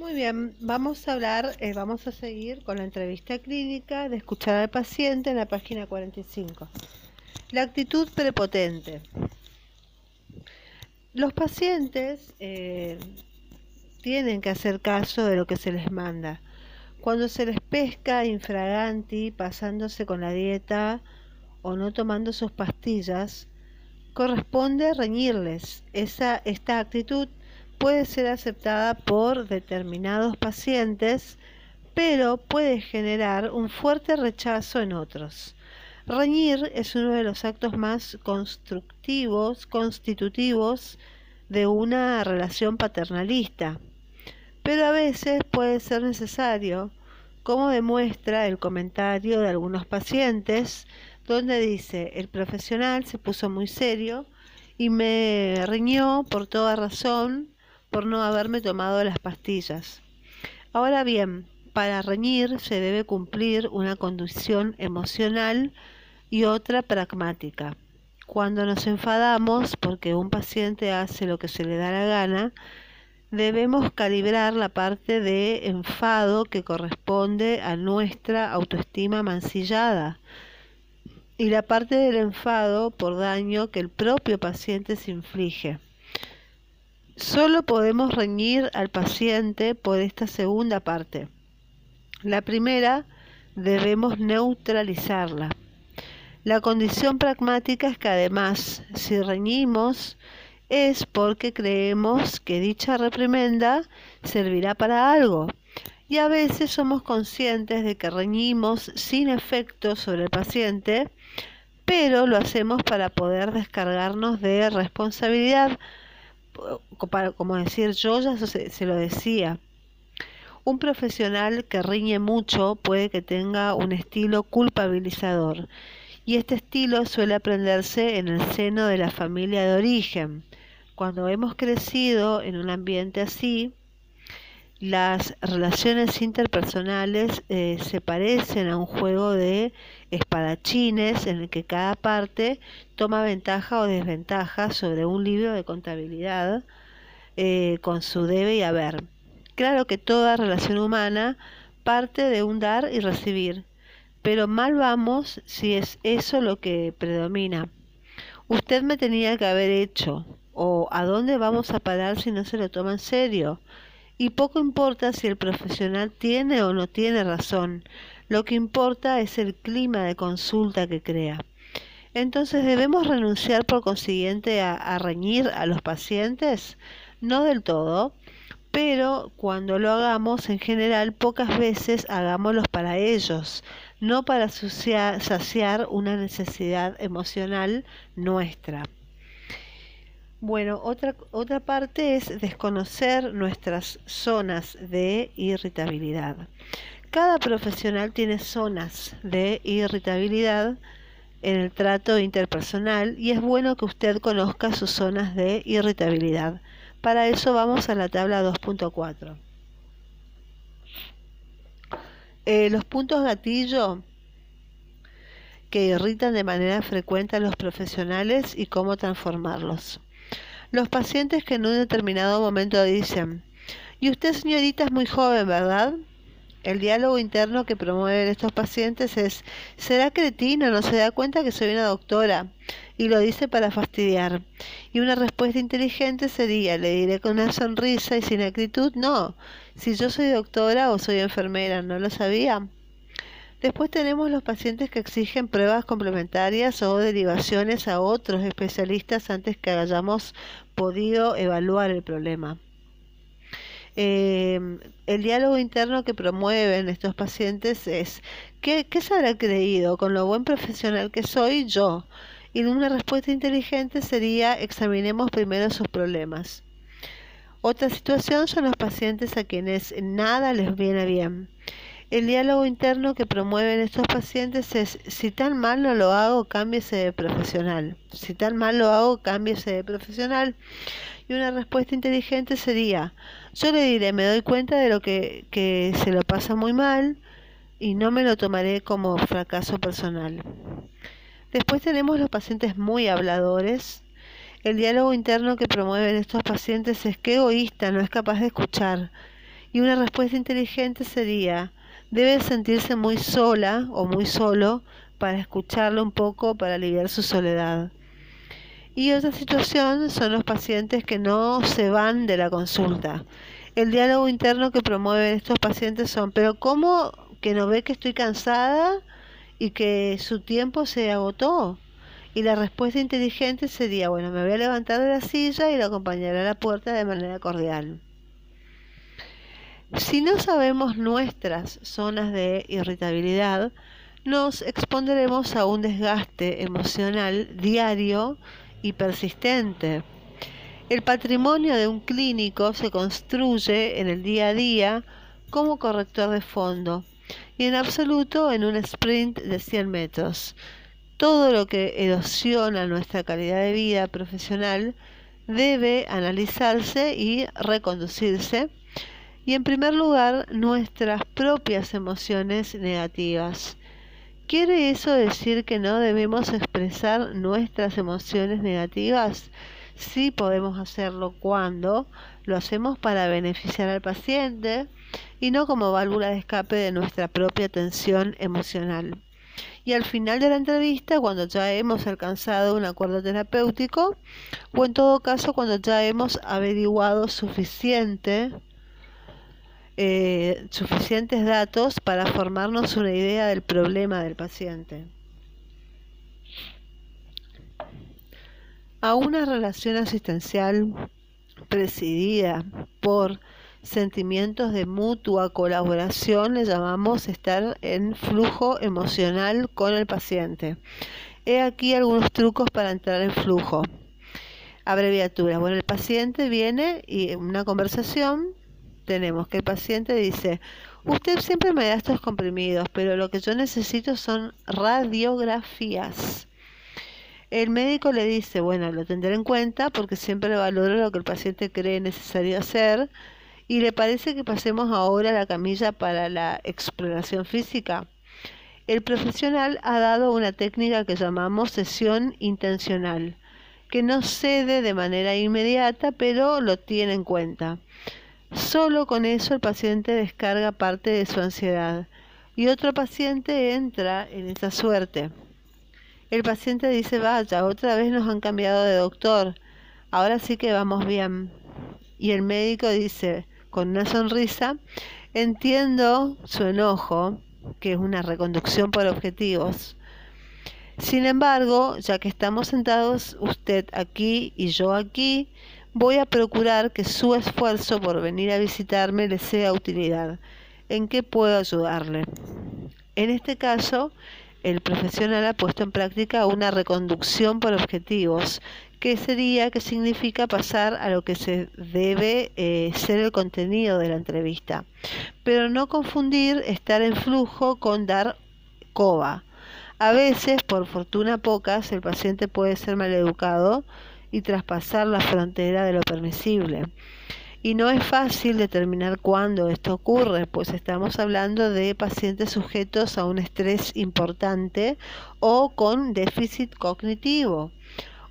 Muy bien, vamos a hablar, eh, vamos a seguir con la entrevista clínica de escuchar al paciente en la página 45. La actitud prepotente. Los pacientes eh, tienen que hacer caso de lo que se les manda. Cuando se les pesca infraganti, pasándose con la dieta o no tomando sus pastillas, corresponde reñirles. Esa, esta actitud puede ser aceptada por determinados pacientes, pero puede generar un fuerte rechazo en otros. Reñir es uno de los actos más constructivos, constitutivos de una relación paternalista, pero a veces puede ser necesario, como demuestra el comentario de algunos pacientes, donde dice, el profesional se puso muy serio y me riñó por toda razón por no haberme tomado las pastillas. Ahora bien, para reñir se debe cumplir una condición emocional y otra pragmática. Cuando nos enfadamos porque un paciente hace lo que se le da la gana, debemos calibrar la parte de enfado que corresponde a nuestra autoestima mancillada y la parte del enfado por daño que el propio paciente se inflige. Solo podemos reñir al paciente por esta segunda parte. La primera debemos neutralizarla. La condición pragmática es que además, si reñimos, es porque creemos que dicha reprimenda servirá para algo. Y a veces somos conscientes de que reñimos sin efecto sobre el paciente, pero lo hacemos para poder descargarnos de responsabilidad como decir yo ya se, se lo decía. Un profesional que riñe mucho puede que tenga un estilo culpabilizador y este estilo suele aprenderse en el seno de la familia de origen. Cuando hemos crecido en un ambiente así, las relaciones interpersonales eh, se parecen a un juego de espadachines en el que cada parte toma ventaja o desventaja sobre un libro de contabilidad eh, con su debe y haber. Claro que toda relación humana parte de un dar y recibir, pero mal vamos si es eso lo que predomina. Usted me tenía que haber hecho, o a dónde vamos a parar si no se lo toma en serio y poco importa si el profesional tiene o no tiene razón, lo que importa es el clima de consulta que crea. Entonces, ¿debemos renunciar por consiguiente a, reñir a los pacientes? No del todo, pero cuando lo hagamos, en general, pocas veces hagámoslos para ellos, no para saciar una necesidad emocional nuestra. Bueno, otra, otra parte es desconocer nuestras zonas de irritabilidad. Cada profesional tiene zonas de irritabilidad en el trato interpersonal y es bueno que usted conozca sus zonas de irritabilidad. Para eso vamos a la tabla 2.4. Eh, los puntos gatillo que irritan de manera frecuente a los profesionales y cómo transformarlos. Los pacientes que en un determinado momento dicen, y usted señorita es muy joven, ¿verdad? El diálogo interno que promueven estos pacientes es, ¿será cretina? ¿No se da cuenta que soy una doctora? Y lo dice para fastidiar. Y una respuesta inteligente sería, le diré con una sonrisa y sin actitud, no, si yo soy doctora o soy enfermera, ¿no lo sabía? Después tenemos los pacientes que exigen pruebas complementarias o derivaciones a otros especialistas antes que hayamos podido evaluar el problema. Eh, el diálogo interno que promueven estos pacientes es ¿qué, ¿qué se habrá creído con lo buen profesional que soy yo? Y una respuesta inteligente sería examinemos primero sus problemas. Otra situación son los pacientes a quienes nada les viene bien. El diálogo interno que promueven estos pacientes es, si tan mal no lo hago, cámbiese de profesional. Si tan mal lo hago, cámbiese de profesional. Y una respuesta inteligente sería, yo le diré, me doy cuenta de lo que, que se lo pasa muy mal y no me lo tomaré como fracaso personal. Después tenemos los pacientes muy habladores. El diálogo interno que promueven estos pacientes es que egoísta, no es capaz de escuchar Y una respuesta inteligente sería, debe sentirse muy sola o muy solo para escucharlo un poco, para aliviar su soledad. Y otra situación son los pacientes que no se van de la consulta. El diálogo interno que promueven estos pacientes son, pero ¿cómo que no ve que estoy cansada y que su tiempo se agotó? Y la respuesta inteligente sería, bueno, me voy a levantar de la silla y lo acompañaré a la puerta de manera cordial. Si no sabemos nuestras zonas de irritabilidad, nos expondremos a un desgaste emocional diario y persistente. El patrimonio de un clínico se construye en el día a día como corrector de fondo y en absoluto en un sprint de 100 metros. Todo lo que erosiona nuestra calidad de vida profesional debe analizarse y reconducirse y en primer lugar nuestras propias emociones negativas. ¿Quiere eso decir que no debemos expresar nuestras emociones negativas? Sí podemos hacerlo cuando lo hacemos para beneficiar al paciente y no como válvula de escape de nuestra propia tensión emocional. Y al final de la entrevista, cuando ya hemos alcanzado un acuerdo terapéutico, o en todo caso cuando ya hemos averiguado suficiente eh, suficientes datos para formarnos una idea del problema del paciente. A una relación asistencial presidida por sentimientos de mutua colaboración le llamamos estar en flujo emocional con el paciente. He aquí algunos trucos para entrar en flujo. Abreviatura. Bueno, el paciente viene y una conversación tenemos que el paciente dice, usted siempre me da estos comprimidos, pero lo que yo necesito son radiografías. El médico le dice, bueno, lo tendré en cuenta porque siempre valoro lo que el paciente cree necesario hacer y le parece que pasemos ahora a la camilla para la exploración física. El profesional ha dado una técnica que llamamos sesión intencional, que no cede de manera inmediata, pero lo tiene en cuenta. Solo con eso el paciente descarga parte de su ansiedad y otro paciente entra en esa suerte. El paciente dice, vaya, otra vez nos han cambiado de doctor, ahora sí que vamos bien. Y el médico dice, con una sonrisa, entiendo su enojo, que es una reconducción por objetivos. Sin embargo, ya que estamos sentados usted aquí y yo aquí, voy a procurar que su esfuerzo por venir a visitarme le sea utilidad. ¿En qué puedo ayudarle? En este caso, el profesional ha puesto en práctica una reconducción por objetivos, que sería, que significa pasar a lo que se debe eh, ser el contenido de la entrevista. Pero no confundir estar en flujo con dar coba. A veces, por fortuna pocas, el paciente puede ser maleducado y traspasar la frontera de lo permisible. Y no es fácil determinar cuándo esto ocurre, pues estamos hablando de pacientes sujetos a un estrés importante o con déficit cognitivo.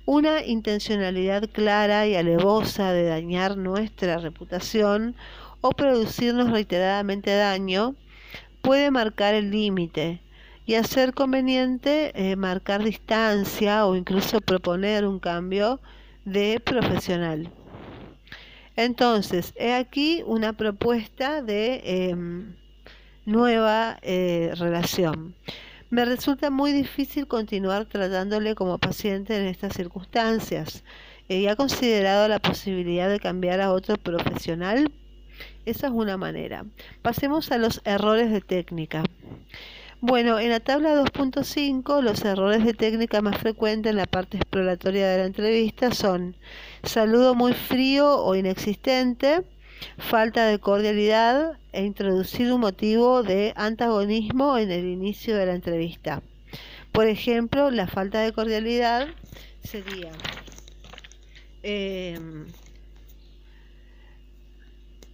Una intencionalidad clara y alevosa de dañar nuestra reputación o producirnos reiteradamente daño puede marcar el límite y hacer conveniente eh, marcar distancia o incluso proponer un cambio de profesional. Entonces, he aquí una propuesta de em, nueva eh, relación. Me resulta muy difícil continuar tratándole como paciente en estas circunstancias. ¿Y ha considerado la posibilidad de cambiar a otro profesional? Esa es una manera. Pasemos a los errores de técnica. Bueno, en la tabla 2.5 los errores de técnica más frecuentes en la parte exploratoria de la entrevista son saludo muy frío o inexistente, falta de cordialidad e introducir un motivo de antagonismo en el inicio de la entrevista. Por ejemplo, la falta de cordialidad sería em,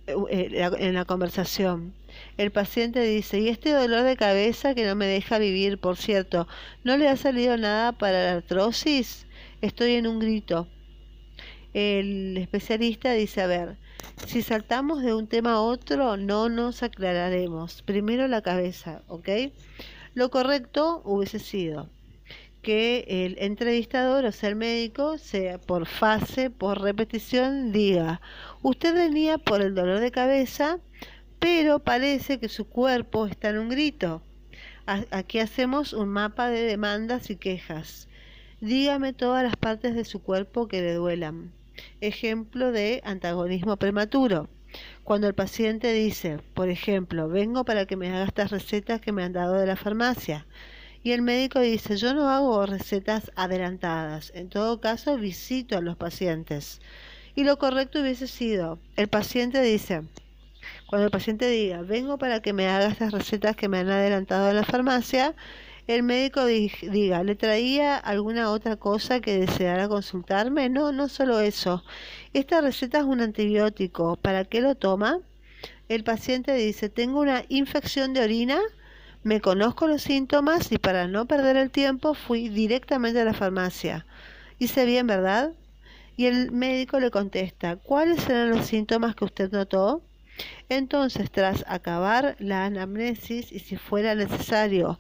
eh, en la conversación el paciente dice, y este dolor de cabeza que no me deja vivir, por cierto, ¿no le ha salido nada para la artrosis? Estoy en un grito. El especialista dice, a ver, Si saltamos de un tema a otro, no nos aclararemos. Primero la cabeza, ¿ok? Lo correcto hubiese sido que el entrevistador, o sea, el médico, sea por fase, por repetición, diga, usted venía por el dolor de cabeza, pero parece que su cuerpo está en un grito. Aquí hacemos un mapa de demandas y quejas. Dígame todas las partes de su cuerpo que le duelan. Ejemplo de antagonismo prematuro. Cuando el paciente dice, por ejemplo, vengo para que me haga estas recetas que me han dado de la farmacia. Y el médico dice, yo no hago recetas adelantadas. En todo caso, visito a los pacientes. Y lo correcto hubiese sido, el paciente dice, cuando el paciente diga, vengo para que me haga estas recetas que me han adelantado en la farmacia, el médico diga, ¿le traía alguna otra cosa que deseara consultarme? No, no solo eso. Esta receta es un antibiótico. ¿Para qué lo toma? El paciente dice, tengo una infección de orina, me conozco los síntomas y para no perder el tiempo fui directamente a la farmacia. Hice bien, ¿verdad? Y el médico le contesta, ¿cuáles eran los síntomas que usted notó? Entonces, tras acabar la anamnesis y si fuera necesario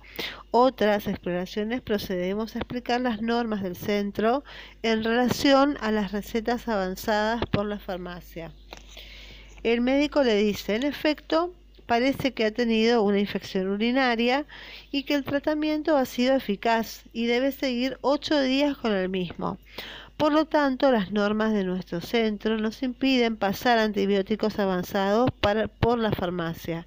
otras exploraciones, procedemos a explicar las normas del centro en relación a las recetas avanzadas por la farmacia. El médico le dice, en efecto, parece que ha tenido una infección urinaria y que el tratamiento ha sido eficaz y debe seguir ocho días con el mismo. Por lo tanto, las normas de nuestro centro nos impiden pasar antibióticos avanzados por la farmacia.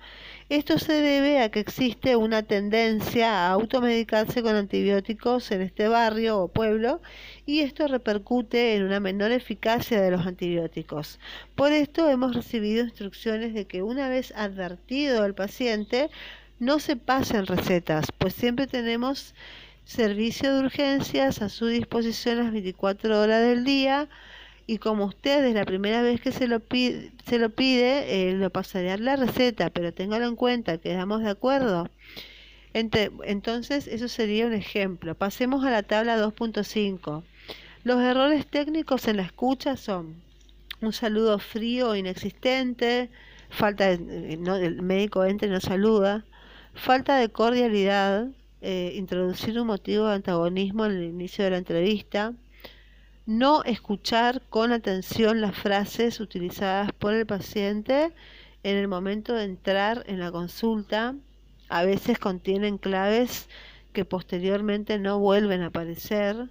Esto se debe a que existe una tendencia a automedicarse con antibióticos en este barrio o pueblo y esto repercute en una menor eficacia de los antibióticos. Por esto hemos recibido instrucciones de que una vez advertido al paciente no se pasen recetas, pues siempre tenemos servicio de urgencias a su disposición las 24 horas del día y como usted es la primera vez que se lo pide, se lo pide, eh, lo pasaré a la receta, pero téngalo en cuenta, quedamos de acuerdo. entonces, eso sería un ejemplo. Pasemos a la tabla 2.5. Los errores técnicos en la escucha son un saludo frío o inexistente, falta de, no, el médico entra y no saluda, falta de cordialidad, eh, introducir un motivo de antagonismo en el inicio de la entrevista, no escuchar con atención las frases utilizadas por el paciente en el momento de entrar en la consulta, a veces contienen claves que posteriormente no vuelven a aparecer.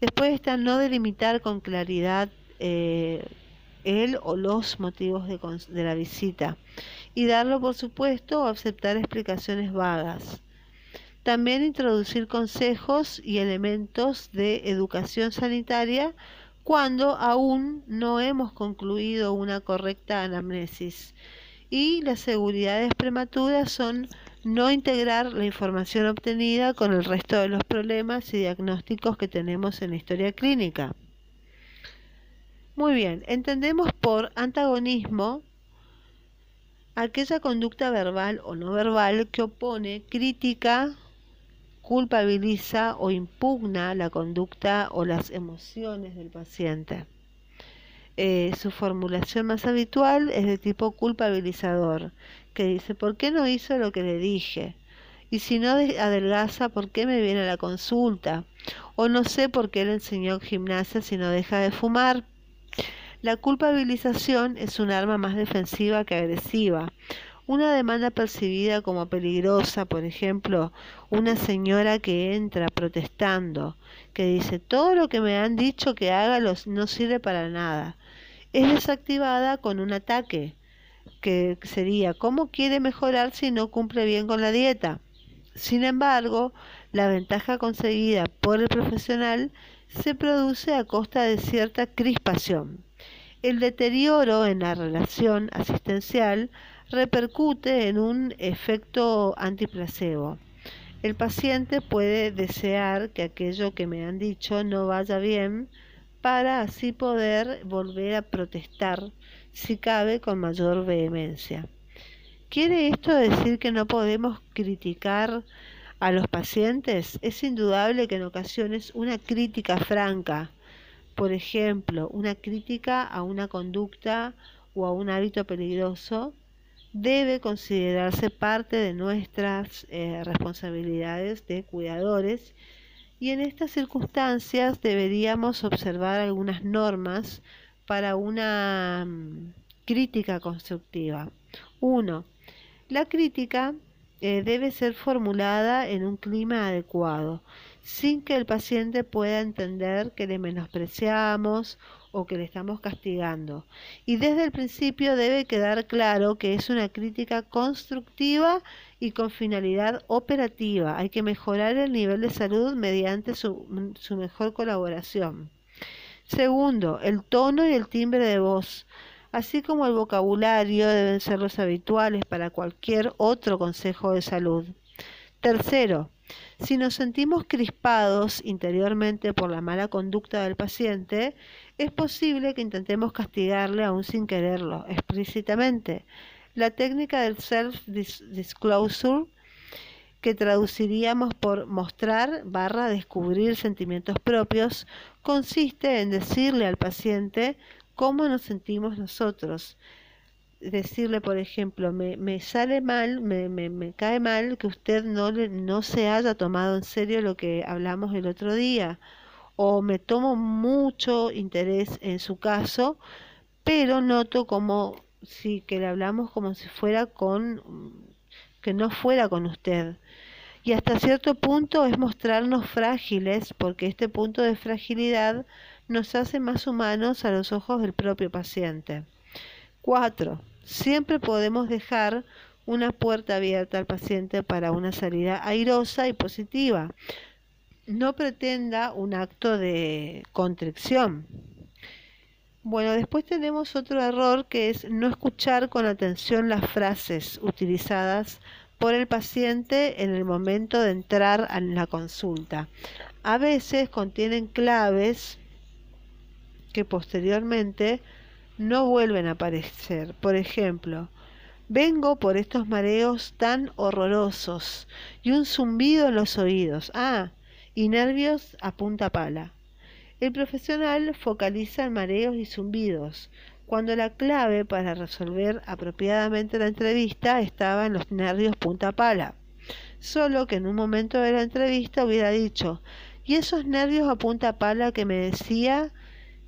Después está no delimitar con claridad eh, el o los motivos de, de la visita y darlo por supuesto o aceptar explicaciones vagas. También introducir consejos y elementos de educación sanitaria cuando aún no hemos concluido una correcta anamnesis. Y las seguridades prematuras son no integrar la información obtenida con el resto de los problemas y diagnósticos que tenemos en la historia clínica. Muy bien, entendemos por antagonismo aquella conducta verbal o no verbal que opone, crítica culpabiliza o impugna la conducta o las emociones del paciente. Eh, su formulación más habitual es de tipo culpabilizador, que dice, ¿por qué no hizo lo que le dije? Y si no adelgaza, ¿por qué me viene a la consulta? O no sé por qué le enseñó gimnasia si no deja de fumar. La culpabilización es un arma más defensiva que agresiva. Una demanda percibida como peligrosa, por ejemplo, una señora que entra protestando, que dice, todo lo que me han dicho que haga no sirve para nada, es desactivada con un ataque, que sería, ¿cómo quiere mejorar si no cumple bien con la dieta? Sin embargo, la ventaja conseguida por el profesional se produce a costa de cierta crispación. El deterioro en la relación asistencial repercute en un efecto antiplacebo. El paciente puede desear que aquello que me han dicho no vaya bien para así poder volver a protestar, si cabe, con mayor vehemencia. ¿Quiere esto decir que no podemos criticar a los pacientes? Es indudable que en ocasiones una crítica franca por ejemplo, una crítica a una conducta o a un hábito peligroso, debe considerarse parte de nuestras eh, responsabilidades de cuidadores y en estas circunstancias deberíamos observar algunas normas para una mm, crítica constructiva. Uno, la crítica eh, debe ser formulada en un clima adecuado, sin que el paciente pueda entender que le menospreciamos o que le estamos castigando. Y desde el principio debe quedar claro que es una crítica constructiva y con finalidad operativa. Hay que mejorar el nivel de salud mediante su, su mejor colaboración. Segundo, el tono y el timbre de voz, así como el vocabulario deben ser los habituales para cualquier otro consejo de salud. Tercero, si nos sentimos crispados interiormente por la mala conducta del paciente, es posible que intentemos castigarle aún sin quererlo, explícitamente. La técnica del self-disclosure, que traduciríamos por mostrar barra descubrir sentimientos propios, consiste en decirle al paciente cómo nos sentimos nosotros. Decirle, por ejemplo, me, me sale mal, me, me, me, cae mal que usted no, le, no se haya tomado en serio lo que hablamos el otro día o me tomo mucho interés en su caso, pero noto como si que le hablamos como si fuera con que no fuera con usted. Y hasta cierto punto es mostrarnos frágiles, porque este punto de fragilidad nos hace más humanos a los ojos del propio paciente. 4. Siempre podemos dejar una puerta abierta al paciente para una salida airosa y positiva, no pretenda un acto de contrición. Bueno, después tenemos otro error que es no escuchar con atención las frases utilizadas por el paciente en el momento de entrar a la consulta. A veces contienen claves que posteriormente no vuelven a aparecer. Por ejemplo, vengo por estos mareos tan horrorosos y un zumbido en los oídos. Ah, y nervios a punta pala. El profesional focaliza en mareos y zumbidos, cuando la clave para resolver apropiadamente la entrevista estaba en los nervios punta pala. Solo que en un momento de la entrevista hubiera dicho, y esos nervios a punta pala que me decía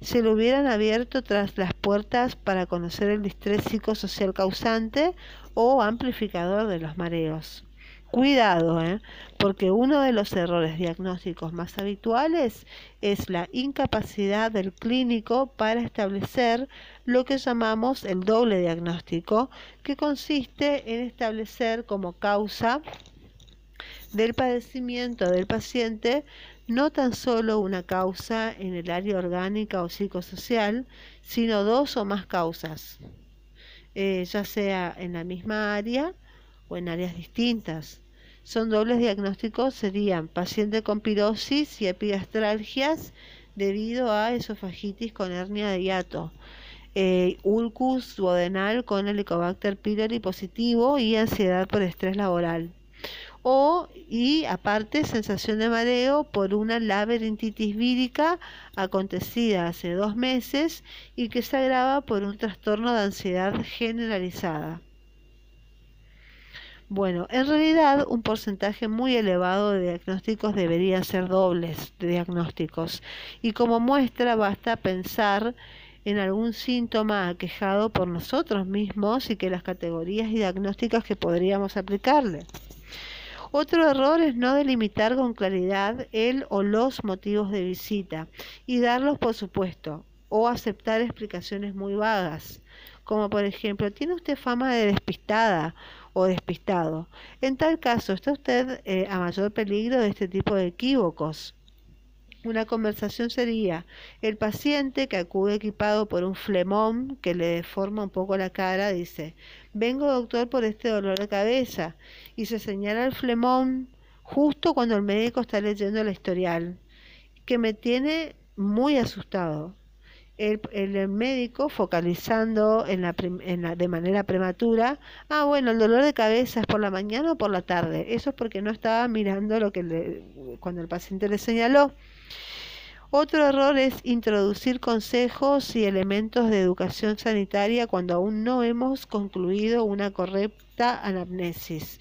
se lo hubieran abierto tras las puertas para conocer el distrés psicosocial causante o amplificador de los mareos. Cuidado, ¿eh? porque uno de los errores diagnósticos más habituales es la incapacidad del clínico para establecer lo que llamamos el doble diagnóstico, que consiste en establecer como causa del padecimiento del paciente no tan solo una causa en el área orgánica o psicosocial, sino dos o más causas, eh, ya sea en la misma área o en áreas distintas. Son dobles diagnósticos, serían paciente con pirosis y epigastralgias debido a esofagitis con hernia de hiato, eh, ulcus duodenal con helicobacter pylori positivo y ansiedad por estrés laboral. O, y aparte, sensación de mareo por una laberintitis vírica acontecida hace dos meses y que se agrava por un trastorno de ansiedad generalizada. Bueno, en realidad un porcentaje muy elevado de diagnósticos deberían ser dobles de diagnósticos y como muestra basta pensar en algún síntoma aquejado por nosotros mismos y que las categorías diagnósticas que podríamos aplicarle. Otro error es no delimitar con claridad el o los motivos de visita y darlos por supuesto o aceptar explicaciones muy vagas, como por ejemplo, ¿tiene usted fama de despistada? o despistado. En tal caso, está usted eh, a mayor peligro de este tipo de equívocos. Una conversación sería el paciente que acude equipado por un flemón que le deforma un poco la cara, dice, vengo doctor por este dolor de cabeza y se señala el flemón justo cuando el médico está leyendo la historial, que me tiene muy asustado el, médico focalizando en la, en la, de manera prematura, ah, bueno, el dolor de cabeza es por la mañana o por la tarde. Eso es porque no estaba mirando lo que le, cuando el paciente le señaló. Otro error es introducir consejos y elementos de educación sanitaria cuando aún no hemos concluido una correcta anamnesis.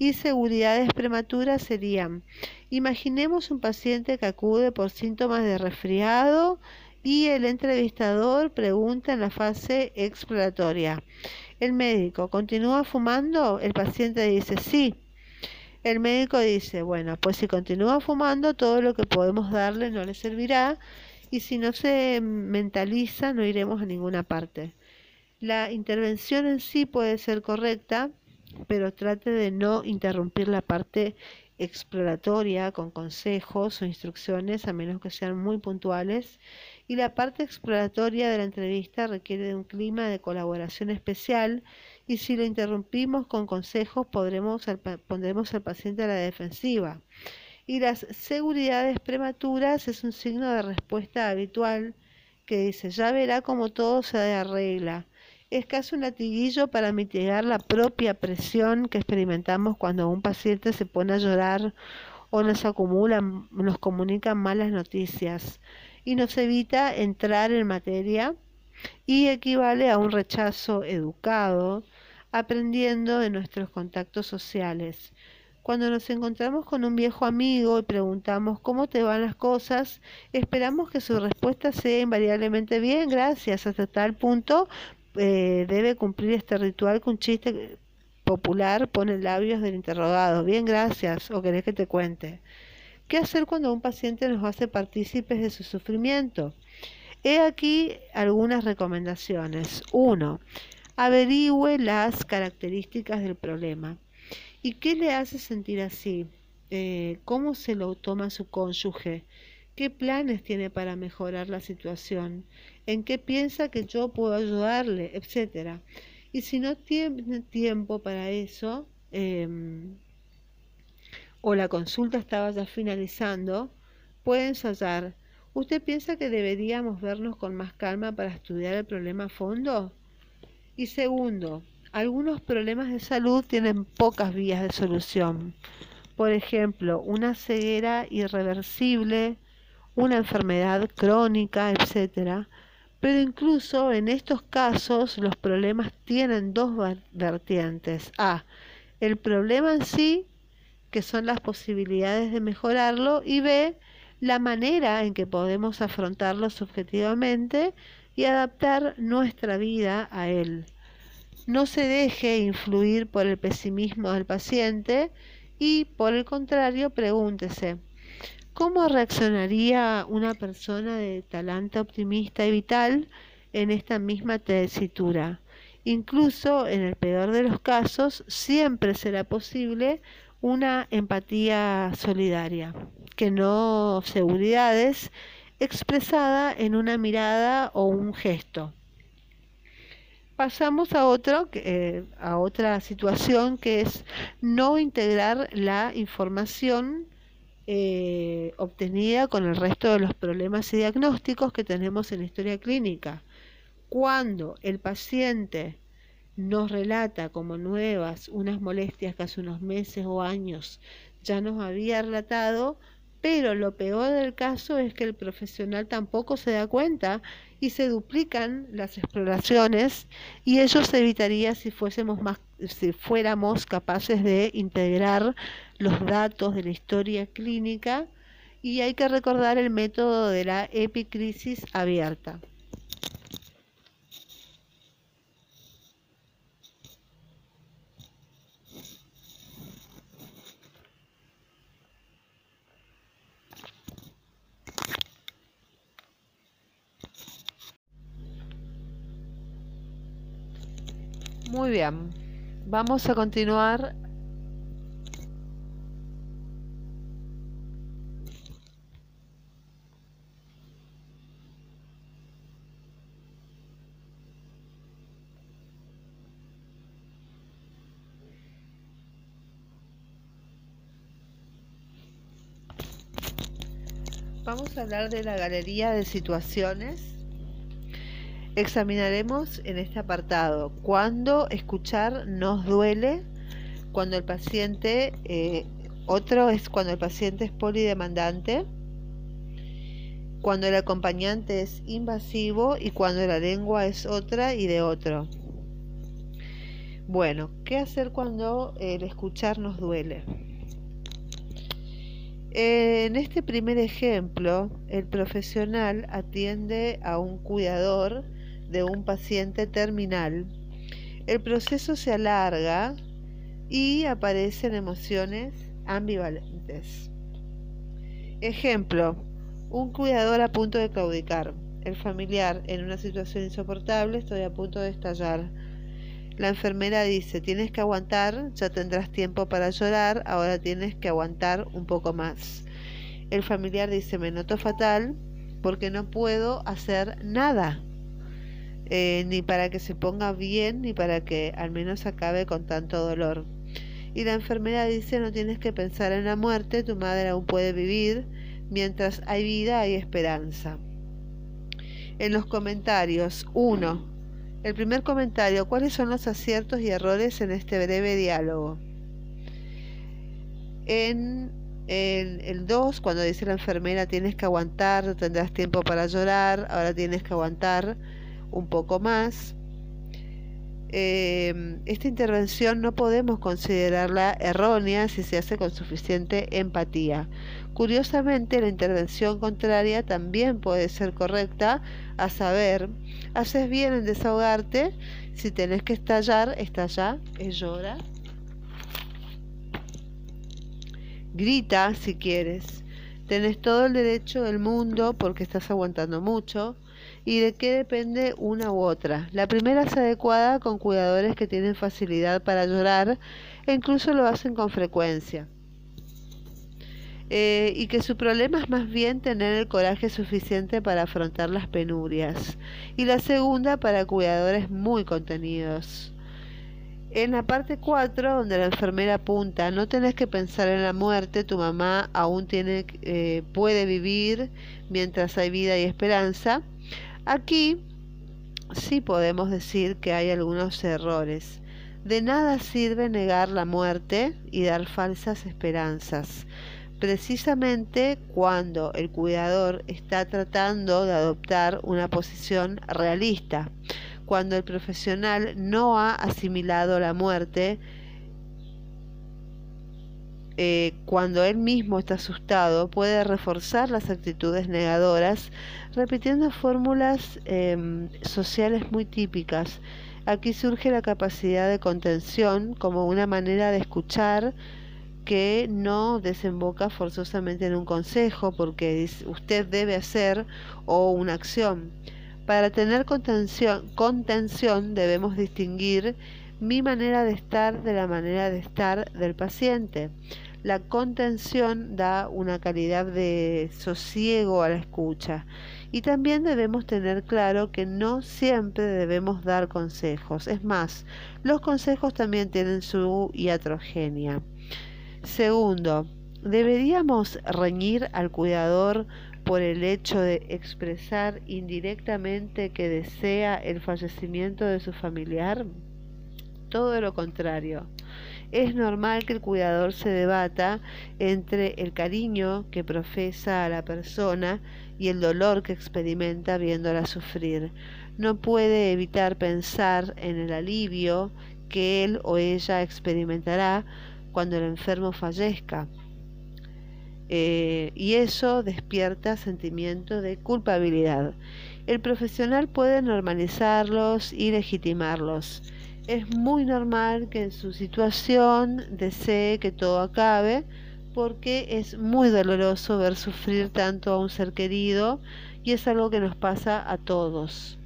Y seguridades prematuras serían, imaginemos un paciente que acude por síntomas de resfriado y el entrevistador pregunta en la fase exploratoria. El médico, ¿continúa fumando? El paciente dice sí. El médico dice, bueno, pues si continúa fumando, todo lo que podemos darle no le servirá y si no se mentaliza no iremos a ninguna parte. La intervención en sí puede ser correcta, pero trate de no interrumpir la parte exploratoria con consejos o instrucciones, a menos que sean muy puntuales. Y la parte exploratoria de la entrevista requiere de un clima de colaboración especial y si lo interrumpimos con consejos podremos pondremos al paciente a la defensiva. Y las seguridades prematuras es un signo de respuesta habitual que dice, ya verá cómo todo se arregla. Es casi un latiguillo para mitigar la propia presión que experimentamos cuando un paciente se pone a llorar o nos acumulan, nos comunican malas noticias y nos evita entrar en materia y equivale a un rechazo educado aprendiendo de nuestros contactos sociales. Cuando nos encontramos con un viejo amigo y preguntamos cómo te van las cosas, esperamos que su respuesta sea invariablemente bien, gracias. Hasta tal punto eh, debe cumplir este ritual que un chiste popular pone labios del interrogado. Bien, gracias. ¿O querés que te cuente? ¿Qué hacer cuando un paciente nos hace partícipes de su sufrimiento? He aquí algunas recomendaciones. Uno, averigüe las características del problema. ¿Y qué le hace sentir así? Eh, ¿Cómo se lo toma su cónyuge? ¿Qué planes tiene para mejorar la situación? ¿En qué piensa que yo puedo ayudarle? Etcétera. Y si no tiene tiempo para eso, em, o la consulta estaba ya finalizando, puede ensayar. ¿Usted piensa que deberíamos vernos con más calma para estudiar el problema a fondo? Y segundo, algunos problemas de salud tienen pocas vías de solución. Por ejemplo, una ceguera irreversible, una enfermedad crónica, etc. Pero incluso en estos casos los problemas tienen dos vertientes. A, el problema en sí, que son las posibilidades de mejorarlo, y B, la manera en que podemos afrontarlo subjetivamente y adaptar nuestra vida a él. No se deje influir por el pesimismo del paciente y por el contrario pregúntese, ¿cómo reaccionaría una persona de talante optimista y vital en esta misma tesitura? Incluso en el peor de los casos, siempre será posible una empatía solidaria, que no seguridades expresada en una mirada o un gesto. Pasamos a, eh, a otra situación que es no integrar la información eh, obtenida con el resto de los problemas y diagnósticos que tenemos en la historia clínica. Cuando el paciente nos relata como nuevas unas molestias que hace unos meses o años ya nos había relatado, pero lo peor del caso es que el profesional tampoco se da cuenta y se duplican las exploraciones y ello se evitaría si fuésemos más si fuéramos capaces de integrar los datos de la historia clínica y hay que recordar el método de la epicrisis abierta. Muy bien, vamos a continuar. Vamos a hablar de la galería de situaciones Examinaremos en este apartado cuándo escuchar nos duele, cuando el paciente, eh, otro es cuando el paciente es polidemandante cuando el acompañante es invasivo y cuando la lengua es otra y de otro. Bueno, ¿qué hacer cuando el escuchar nos duele? En este primer ejemplo, el profesional atiende a un cuidador de un paciente terminal. El proceso se alarga y aparecen emociones ambivalentes. Ejemplo, un cuidador a punto de claudicar. El familiar en una situación insoportable, estoy a punto de estallar. La enfermera dice, tienes que aguantar, ya tendrás tiempo para llorar, ahora tienes que aguantar un poco más. El familiar dice, me noto fatal porque no puedo hacer nada, eh, ni para que se ponga bien, ni para que al menos acabe con tanto dolor. Y la enfermera dice, no tienes que pensar en la muerte, tu madre aún puede vivir, mientras hay vida hay esperanza. En los comentarios, uno, el primer comentario, ¿cuáles son los aciertos y errores en este breve diálogo? En el 2, cuando dice la enfermera, tienes que aguantar, tendrás tiempo para llorar, ahora tienes que aguantar un poco más. Eh, esta intervención no podemos considerarla errónea si se hace con suficiente empatía. Curiosamente, la intervención contraria también puede ser correcta, a saber, haces bien en desahogarte, si tenés que estallar, estalla, es llora. Grita si quieres. Tenés todo el derecho del mundo porque estás aguantando mucho y de qué depende una u otra. La primera es adecuada con cuidadores que tienen facilidad para llorar e incluso lo hacen con frecuencia. Eh, y que su problema es más bien tener el coraje suficiente para afrontar las penurias. Y la segunda para cuidadores muy contenidos. En la parte 4, donde la enfermera apunta, no tenés que pensar en la muerte, tu mamá aún tiene, eh, puede vivir mientras hay vida y esperanza. Aquí sí podemos decir que hay algunos errores. De nada sirve negar la muerte y dar falsas esperanzas. Precisamente cuando el cuidador está tratando de adoptar una posición realista, cuando el profesional no ha asimilado la muerte, eh, cuando él mismo está asustado, puede reforzar las actitudes negadoras repitiendo fórmulas em, sociales muy típicas. Aquí surge la capacidad de contención como una manera de escuchar que no desemboca forzosamente en un consejo porque usted debe hacer o una acción. Para tener contención, contención debemos distinguir mi manera de estar de la manera de estar del paciente. La contención da una calidad de sosiego a la escucha y también debemos tener claro que no siempre debemos dar consejos. Es más, los consejos también tienen su iatrogenia. Segundo, ¿deberíamos reñir al cuidador por el hecho de expresar indirectamente que desea el fallecimiento de su familiar? Todo lo contrario es normal que el cuidador se debata entre el cariño que profesa a la persona y el dolor que experimenta viéndola sufrir. No puede evitar pensar en el alivio que él o ella experimentará cuando el enfermo fallezca. Eh, y eso despierta sentimiento de culpabilidad. El profesional puede normalizarlos y legitimarlos es muy normal que en su situación desee que todo acabe porque es muy doloroso ver sufrir tanto a un ser querido y es algo que nos pasa a todos.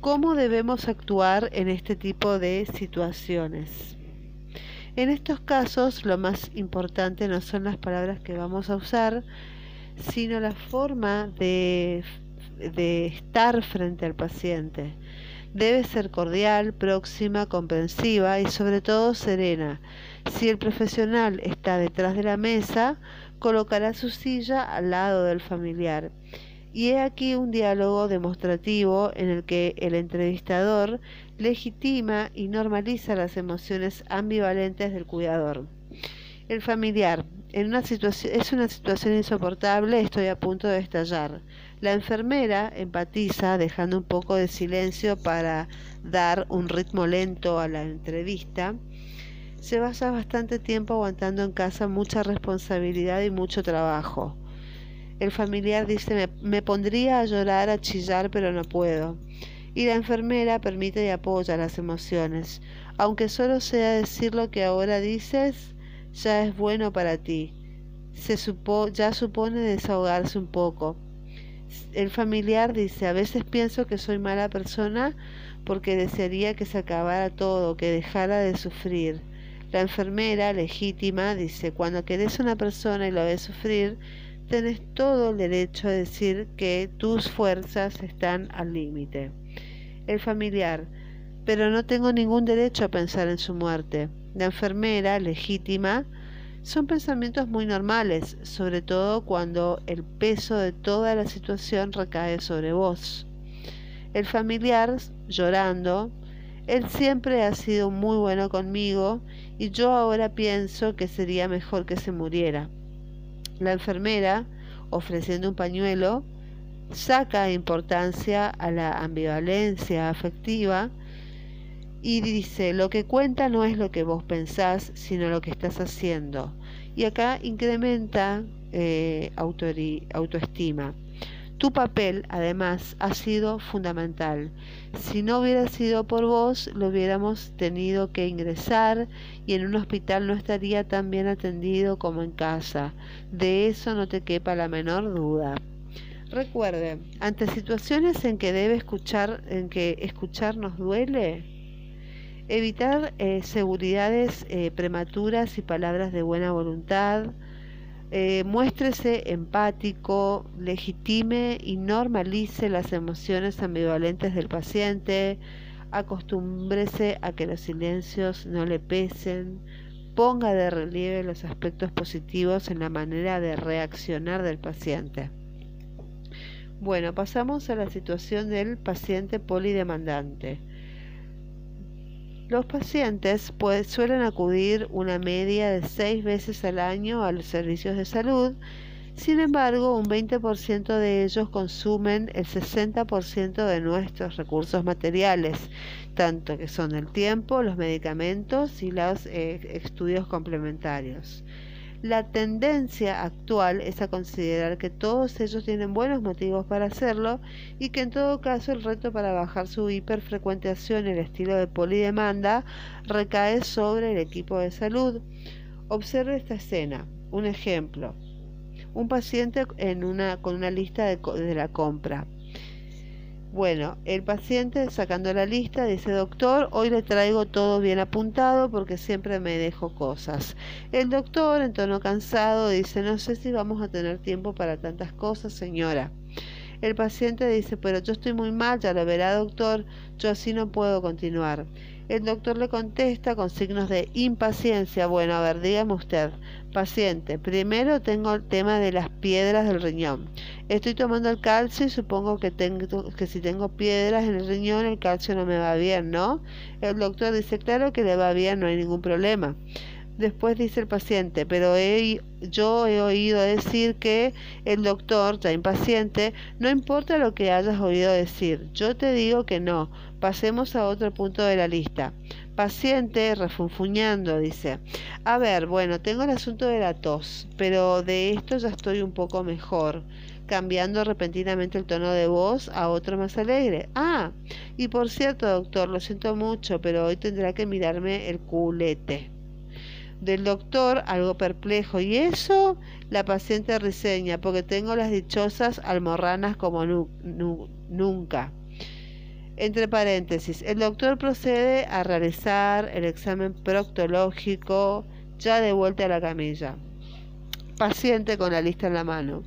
¿Cómo debemos actuar en este tipo de situaciones? En estos casos lo más importante no son las palabras que vamos a usar, sino la forma de, de estar frente al paciente Debe ser cordial, próxima, comprensiva y sobre todo serena. Si el profesional está detrás de la mesa, colocará su silla al lado del familiar. Y he aquí un diálogo demostrativo en el que el entrevistador legitima y normaliza las emociones ambivalentes del cuidador. El familiar. En una situación, es una situación insoportable, estoy a punto de estallar. La enfermera empatiza, dejando un poco de silencio para dar un ritmo lento a la entrevista. Se pasa bastante tiempo aguantando en casa mucha responsabilidad y mucho trabajo. El familiar dice, me, pondría a llorar, a chillar, pero no puedo. Y la enfermera permite y apoya las emociones. Aunque solo sea decir lo que ahora dices, ya es bueno para ti. Se supo, ya supone desahogarse un poco. El familiar dice, a veces pienso que soy mala persona porque desearía que se acabara todo, que dejara de sufrir. La enfermera legítima dice, cuando querés una persona y la ves sufrir, tenés todo el derecho a decir que tus fuerzas están al límite. El familiar, pero no tengo ningún derecho a pensar en su muerte. La enfermera legítima, son pensamientos muy normales, sobre todo cuando el peso de toda la situación recae sobre vos. El familiar, llorando, él siempre ha sido muy bueno conmigo y yo ahora pienso que sería mejor que se muriera. La enfermera, ofreciendo un pañuelo, saca importancia a la ambivalencia afectiva y dice, lo que cuenta no es lo que vos pensás, sino lo que estás haciendo. Y acá incrementa eh, autoestima. Tu papel, además, ha sido fundamental. Si no hubiera sido por vos, lo hubiéramos tenido que ingresar y en un hospital no estaría tan bien atendido como en casa. De eso no te quepa la menor duda. Recuerde, ante situaciones en que debe escuchar, en que escuchar nos duele, evitar eh, seguridades eh, prematuras y palabras de buena voluntad, eh, muéstrese empático, legitime y normalice las emociones ambivalentes del paciente, acostúmbrese a que los silencios no le pesen, ponga de relieve los aspectos positivos en la manera de reaccionar del paciente. Bueno, pasamos a la situación del paciente polidemandante. Los pacientes pues, suelen acudir una media de seis veces al año a los servicios de salud, sin embargo un 20% de ellos consumen el 60% de nuestros recursos materiales, tanto que son el tiempo, los medicamentos y los eh, estudios complementarios. La tendencia actual es a considerar que todos ellos tienen buenos motivos para hacerlo y que en todo caso el reto para bajar su hiperfrecuentación y el estilo de polidemanda recae sobre el equipo de salud. Observe esta escena. Un ejemplo. Un paciente en una, con una lista de, de la compra. Bueno, el paciente sacando la lista dice, doctor, hoy le traigo todo bien apuntado porque siempre me dejo cosas. El doctor, en tono cansado, dice, no sé si vamos a tener tiempo para tantas cosas, señora. El paciente dice, pero yo estoy muy mal, ya lo verá, doctor, yo así no puedo continuar. El doctor le contesta con signos de impaciencia. Bueno, a ver, dígame usted, paciente, primero tengo el tema de las piedras del riñón. Estoy tomando el calcio y supongo que, tengo, que si tengo piedras en el riñón el calcio no me va bien, ¿no? El doctor dice, claro que le va bien, no hay ningún problema. Después dice el paciente, pero yo he oído decir que el doctor, ya impaciente, no importa lo que hayas oído decir, yo te digo que no, pasemos a otro punto de la lista. Paciente refunfuñando, dice, a ver, bueno, tengo el asunto de la tos, pero de esto ya estoy un poco mejor cambiando repentinamente el tono de voz a otro más alegre. Ah, y por cierto, doctor, lo siento mucho, pero hoy tendrá que mirarme el culete del doctor, algo perplejo. ¿Y eso? La paciente reseña, porque tengo las dichosas almorranas como nunca. Entre paréntesis, el doctor procede a realizar el examen proctológico ya de vuelta a la camilla. Paciente con la lista en la mano.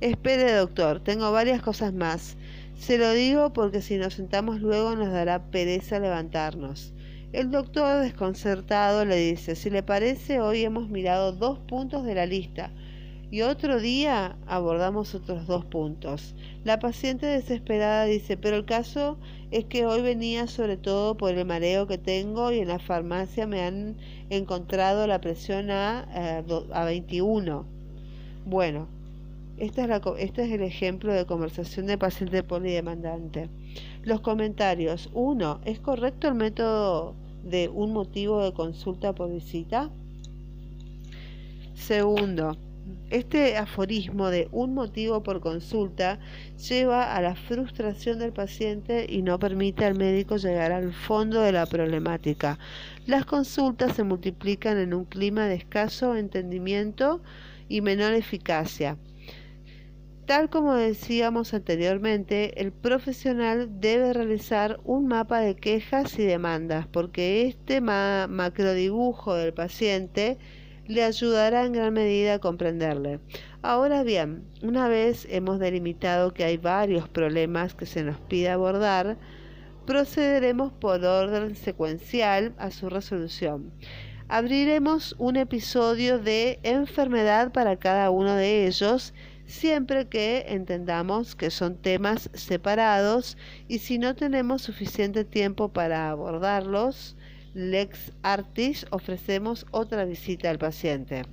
Espere, doctor, tengo varias cosas más. Se lo digo porque si nos sentamos luego nos dará pereza levantarnos. El doctor, desconcertado, le dice, si le parece, hoy hemos mirado dos puntos de la lista y otro día abordamos otros dos puntos. La paciente desesperada dice, pero el caso es que hoy venía sobre todo por el mareo que tengo y en la farmacia me han encontrado la presión a, eh, a 21. Bueno, esta es la, este es el ejemplo de conversación de paciente polidemandante. Los comentarios. Uno, ¿es correcto el método de un motivo de consulta por visita? Segundo, este aforismo de un motivo por consulta lleva a la frustración del paciente y no permite al médico llegar al fondo de la problemática. Las consultas se multiplican en un clima de escaso entendimiento y menor eficacia. Tal como decíamos anteriormente, el profesional debe realizar un mapa de quejas y demandas, porque este macrodibujo del paciente le ayudará en gran medida a comprenderle. Ahora bien, una vez hemos delimitado que hay varios problemas que se nos pide abordar, procederemos por orden secuencial a su resolución. Abriremos un episodio de enfermedad para cada uno de ellos, siempre que entendamos que son temas separados y si no tenemos suficiente tiempo para abordarlos, Lex Artis ofrecemos otra visita al paciente.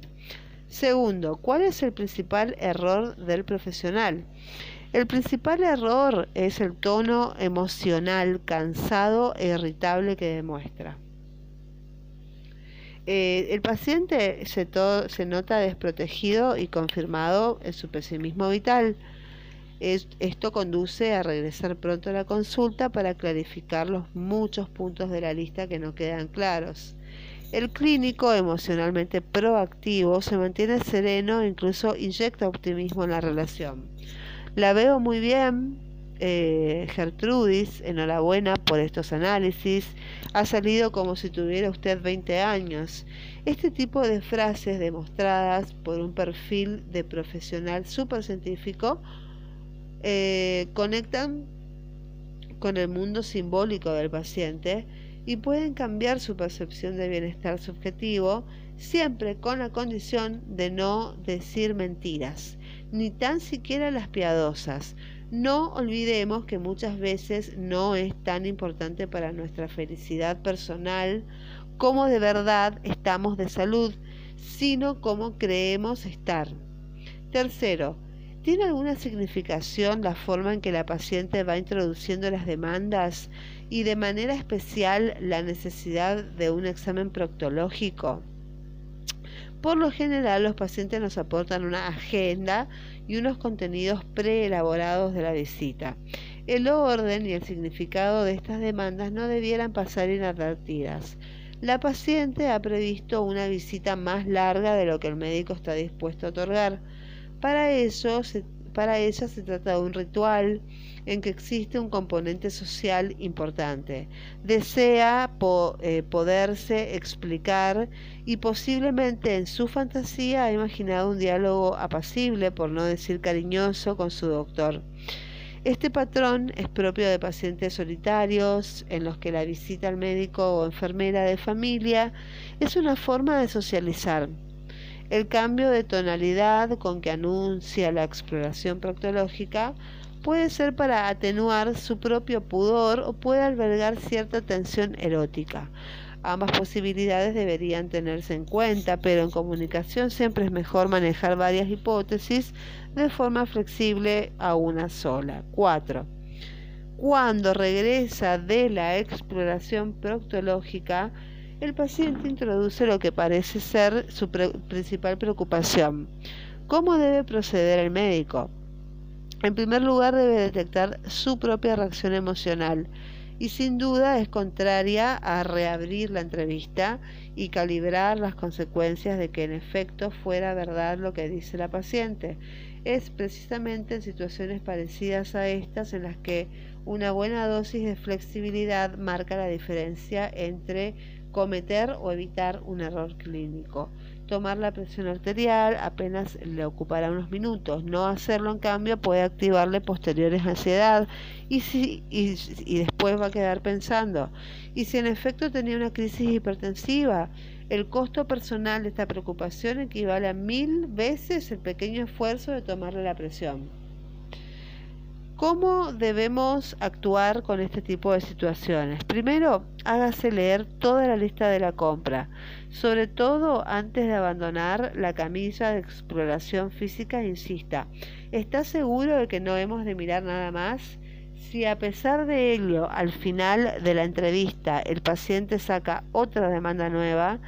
Segundo, ¿cuál es el principal error del profesional? El principal error es el tono emocional cansado e irritable que demuestra. Eh, el paciente se, se nota desprotegido y confirmado en su pesimismo vital esto conduce a regresar pronto a la consulta para clarificar los muchos puntos de la lista que no quedan claros. El clínico emocionalmente proactivo se mantiene sereno e incluso inyecta optimismo en la relación. La veo muy bien, eh, Gertrudis, enhorabuena por estos análisis, ha salido como si tuviera usted 20 años. Este tipo de frases demostradas por un perfil de profesional súper científico eh, conectan con el mundo simbólico del paciente y pueden cambiar su percepción de bienestar subjetivo siempre con la condición de no decir mentiras, ni tan siquiera las piadosas. No olvidemos que muchas veces no es tan importante para nuestra felicidad personal como de verdad estamos de salud, sino como creemos estar. Tercero, ¿Tiene alguna significación la forma en que la paciente va introduciendo las demandas y de manera especial la necesidad de un examen proctológico? Por lo general, los pacientes nos aportan una agenda y unos contenidos preelaborados de la visita. El orden y el significado de estas demandas no debieran pasar inadvertidas. La paciente ha previsto una visita más larga de lo que el médico está dispuesto a otorgar. Para eso para ella se trata de un ritual en que existe un componente social importante. Desea eh, poderse explicar y posiblemente en su fantasía ha imaginado un diálogo apacible, por no decir cariñoso, con su doctor. Este patrón es propio de pacientes solitarios, en los que la visita al médico o enfermera de familia es una forma de socializar el cambio de tonalidad con que anuncia la exploración proctológica puede ser para atenuar su propio pudor o puede albergar cierta tensión erótica. Ambas posibilidades deberían tenerse en cuenta, pero en comunicación siempre es mejor manejar varias hipótesis de forma flexible a una sola. 4. Cuando regresa de la exploración proctológica, el paciente introduce lo que parece ser su principal preocupación. ¿Cómo debe proceder el médico? En primer lugar, debe detectar su propia reacción emocional y sin duda es contraria a reabrir la entrevista y calibrar las consecuencias de que en efecto fuera verdad lo que dice la paciente. Es precisamente en situaciones parecidas a estas en las que una buena dosis de flexibilidad marca la diferencia entre cometer o evitar un error clínico. Tomar la presión arterial apenas le ocupará unos minutos. No hacerlo, en cambio, puede activarle posteriores ansiedad y, si, y, después va a quedar pensando. ¿Y si en efecto tenía una crisis hipertensiva? El costo personal de esta preocupación equivale a mil veces el pequeño esfuerzo de tomarle la presión. ¿Cómo debemos actuar con este tipo de situaciones? Primero, hágase leer toda la lista de la compra, sobre todo antes de abandonar la camilla de exploración física. Insista, ¿está seguro de que no hemos de mirar nada más? Si a pesar de ello, al final de la entrevista, el paciente saca otra demanda nueva,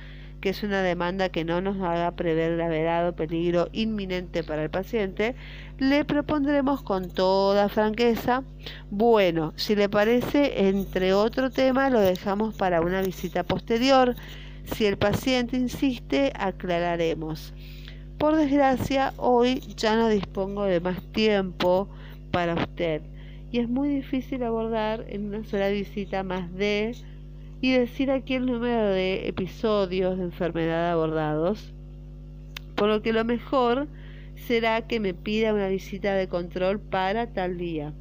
que es una demanda que no nos haga prever gravedad o peligro inminente para el paciente, le propondremos con toda franqueza, bueno, si le parece, entre otro tema, lo dejamos para una visita posterior. Si el paciente insiste, aclararemos. Por desgracia, hoy ya no dispongo de más tiempo para usted y es muy difícil abordar en una sola visita más de y decir aquí el número de episodios de enfermedad abordados, por lo que lo mejor será que me pida una visita de control para tal día.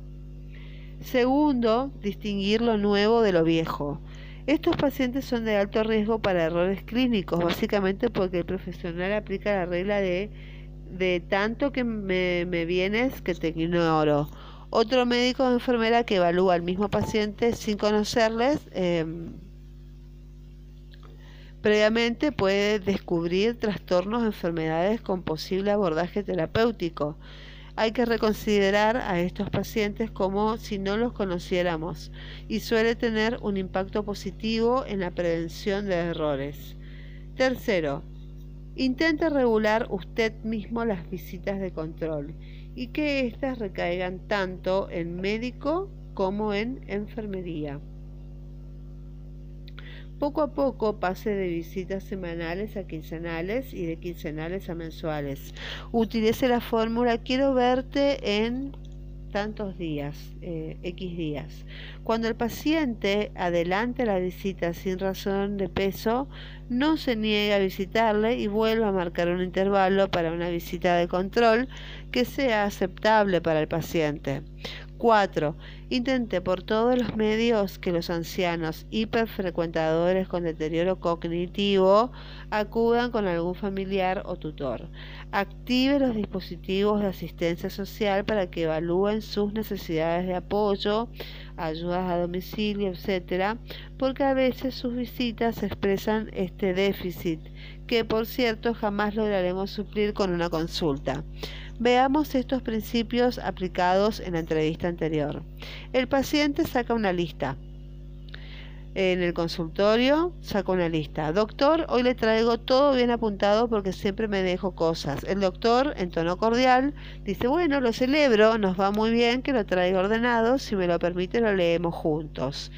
Segundo, distinguir lo nuevo de lo viejo. Estos pacientes son de alto riesgo para errores clínicos, básicamente porque el profesional aplica la regla de de tanto que me, me vienes que te ignoro. Otro médico o enfermera que evalúa al mismo paciente sin conocerles eh, Previamente puede descubrir trastornos o enfermedades con posible abordaje terapéutico. Hay que reconsiderar a estos pacientes como si no los conociéramos y suele tener un impacto positivo en la prevención de errores. Tercero, intente regular usted mismo las visitas de control y que éstas recaigan tanto en médico como en enfermería. Poco a poco pase de visitas semanales a quincenales y de quincenales a mensuales. Utilice la fórmula quiero verte en tantos días, eh, X días. Cuando el paciente adelante la visita sin razón de peso, no se niegue a visitarle y vuelva a marcar un intervalo para una visita de control que sea aceptable para el paciente. 4. Intente por todos los medios que los ancianos hiperfrecuentadores con deterioro cognitivo acudan con algún familiar o tutor. Active los dispositivos de asistencia social para que evalúen sus necesidades de apoyo, ayudas a domicilio, etc., porque a veces sus visitas expresan este déficit, que por cierto jamás lograremos suplir con una consulta. Veamos estos principios aplicados en la entrevista anterior. El paciente saca una lista. En el consultorio saca una lista. Doctor, hoy le traigo todo bien apuntado porque siempre me dejo cosas. El doctor, en tono cordial, dice, bueno, lo celebro, nos va muy bien que lo traiga ordenado, si me lo permite lo leemos juntos.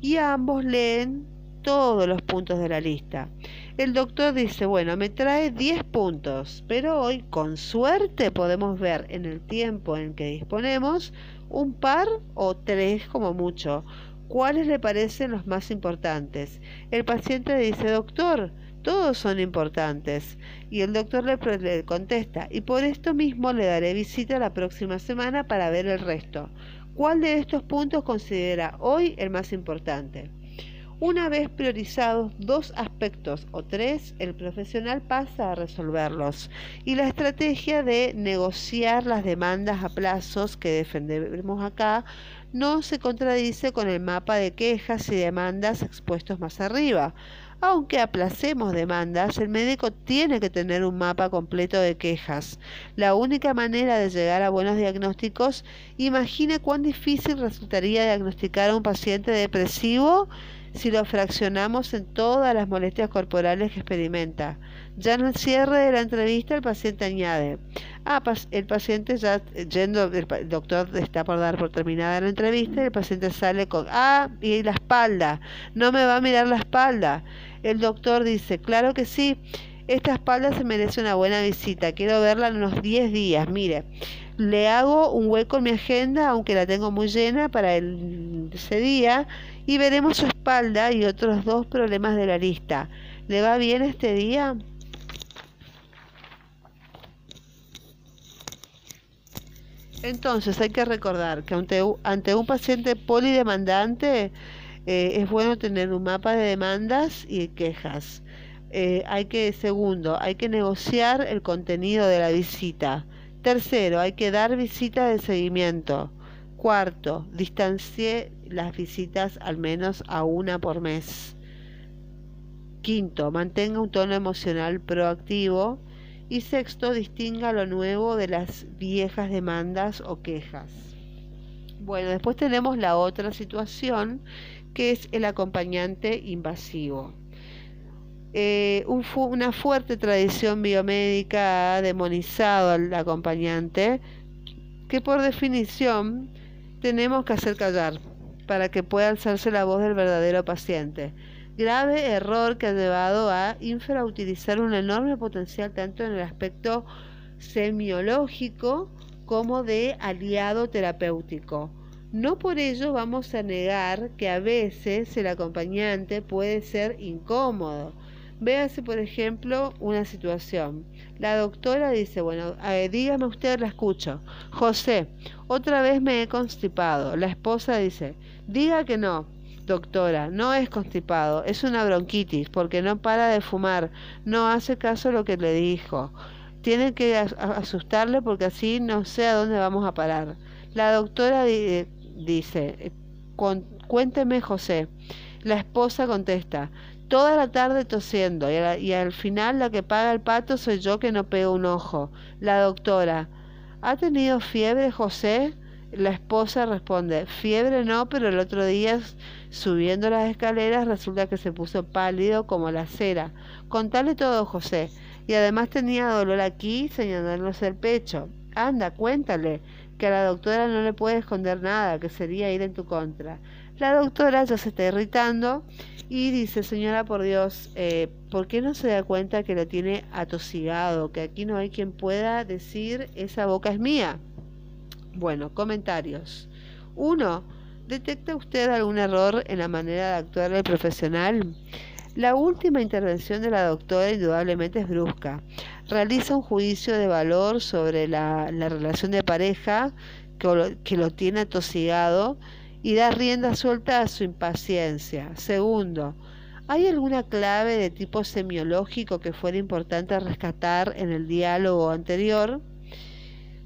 Y ambos leen todos los puntos de la lista. El doctor dice, bueno, me trae 10 puntos, pero hoy con suerte podemos ver en el tiempo en que disponemos un par o tres como mucho. ¿Cuáles le parecen los más importantes? El paciente dice, doctor, todos son importantes. Y el doctor le, le, contesta, y por esto mismo le daré visita la próxima semana para ver el resto. ¿Cuál de estos puntos considera hoy el más importante? Una vez priorizados dos aspectos o tres, el profesional pasa a resolverlos. Y la estrategia de negociar las demandas a plazos que defendemos acá no se contradice con el mapa de quejas y demandas expuestos más arriba. Aunque aplacemos demandas, el médico tiene que tener un mapa completo de quejas. La única manera de llegar a buenos diagnósticos, imagine cuán difícil resultaría diagnosticar a un paciente depresivo si lo fraccionamos en todas las molestias corporales que experimenta. Ya en el cierre de la entrevista el paciente añade, ah, el paciente ya yendo, el doctor está por dar por terminada la entrevista, el paciente sale con, ah, y la espalda, no me va a mirar la espalda. El doctor dice, claro que sí, esta espalda se merece una buena visita, quiero verla en unos 10 días, mire. Le hago un hueco en mi agenda, aunque la tengo muy llena para el, ese día, y veremos su espalda y otros dos problemas de la lista. ¿Le va bien este día? Entonces hay que recordar que ante, un paciente polidemandante eh, es bueno tener un mapa de demandas y quejas. eh, hay que, segundo, hay que negociar el contenido de la visita. Tercero, hay que dar visita de seguimiento. Cuarto, distancie las visitas al menos a una por mes. Quinto, mantenga un tono emocional proactivo. Y sexto, distinga lo nuevo de las viejas demandas o quejas. Bueno, después tenemos la otra situación que es el acompañante invasivo. Eh, una fuerte tradición biomédica ha demonizado al acompañante, que por definición tenemos que hacer callar para que pueda alzarse la voz del verdadero paciente. Grave error que ha llevado a infrautilizar un enorme potencial tanto en el aspecto semiológico como de aliado terapéutico. No por ello vamos a negar que a veces el acompañante puede ser incómodo. Véase, por ejemplo, una situación. La doctora dice, bueno, dígame usted, la escucho. José, otra vez me he constipado. La esposa dice, diga que no. Doctora, no es constipado, es una bronquitis porque no para de fumar, no hace caso a lo que le dijo. Tiene que asustarle porque así no sé a dónde vamos a parar. La doctora dice, cuénteme José. La esposa contesta, toda la tarde tosiendo y, al final la que paga el pato soy yo que no pego un ojo. La doctora, ¿ha tenido fiebre José? La esposa responde, fiebre no, pero el otro día subiendo las escaleras resulta que se puso pálido como la cera. Contale todo, José. Y además tenía dolor aquí, señalándose el pecho. Anda, cuéntale, que a la doctora no le puede esconder nada, que sería ir en tu contra. La doctora ya se está irritando y dice, señora, por Dios, eh, ¿por qué no se da cuenta que lo tiene atosigado? Que aquí no hay quien pueda decir, esa boca es mía. Bueno, comentarios. Uno, ¿detecta usted algún error en la manera de actuar del profesional? La última intervención de la doctora indudablemente es brusca. Realiza un juicio de valor sobre la, relación de pareja que, que lo tiene atosigado y da rienda suelta a su impaciencia. Segundo, ¿hay alguna clave de tipo semiológico que fuera importante rescatar en el diálogo anterior?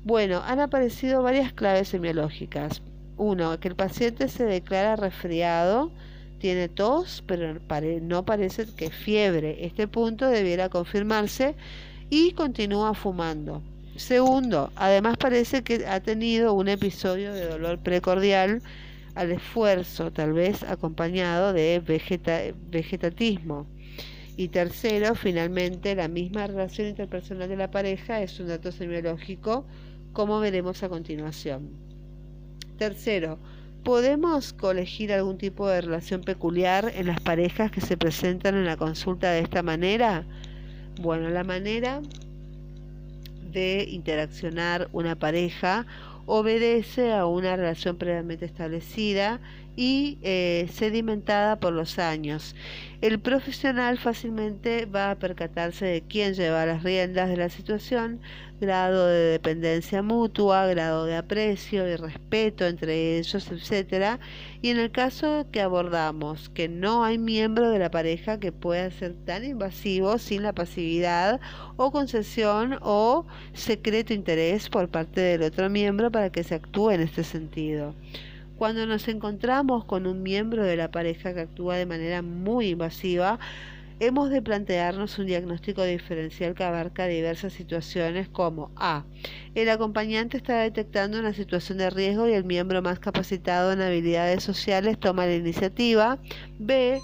Bueno, han aparecido varias claves semiológicas. Uno, que el paciente se declara resfriado, tiene tos, pero no parece que fiebre. Este punto debiera confirmarse y continúa fumando. Segundo, además parece que ha tenido un episodio de dolor precordial al esfuerzo, tal vez acompañado de vegetatismo. Y tercero, finalmente, la misma relación interpersonal de la pareja es un dato semiológico como veremos a continuación. Tercero, ¿podemos colegir algún tipo de relación peculiar en las parejas que se presentan en la consulta de esta manera? Bueno, la manera de interaccionar una pareja obedece a una relación previamente establecida y eh, sedimentada por los años. El profesional fácilmente va a percatarse de quién lleva las riendas de la situación, grado de dependencia mutua, grado de aprecio y respeto entre ellos, etcétera. Y en el caso que abordamos que no hay miembro de la pareja que pueda ser tan invasivo sin la pasividad o concesión o secreto interés por parte del otro miembro para que se actúe en este sentido. Cuando nos encontramos con un miembro de la pareja que actúa de manera muy invasiva, hemos de plantearnos un diagnóstico diferencial que abarca diversas situaciones como A. El acompañante está detectando una situación de riesgo y el miembro más capacitado en habilidades sociales toma la iniciativa. B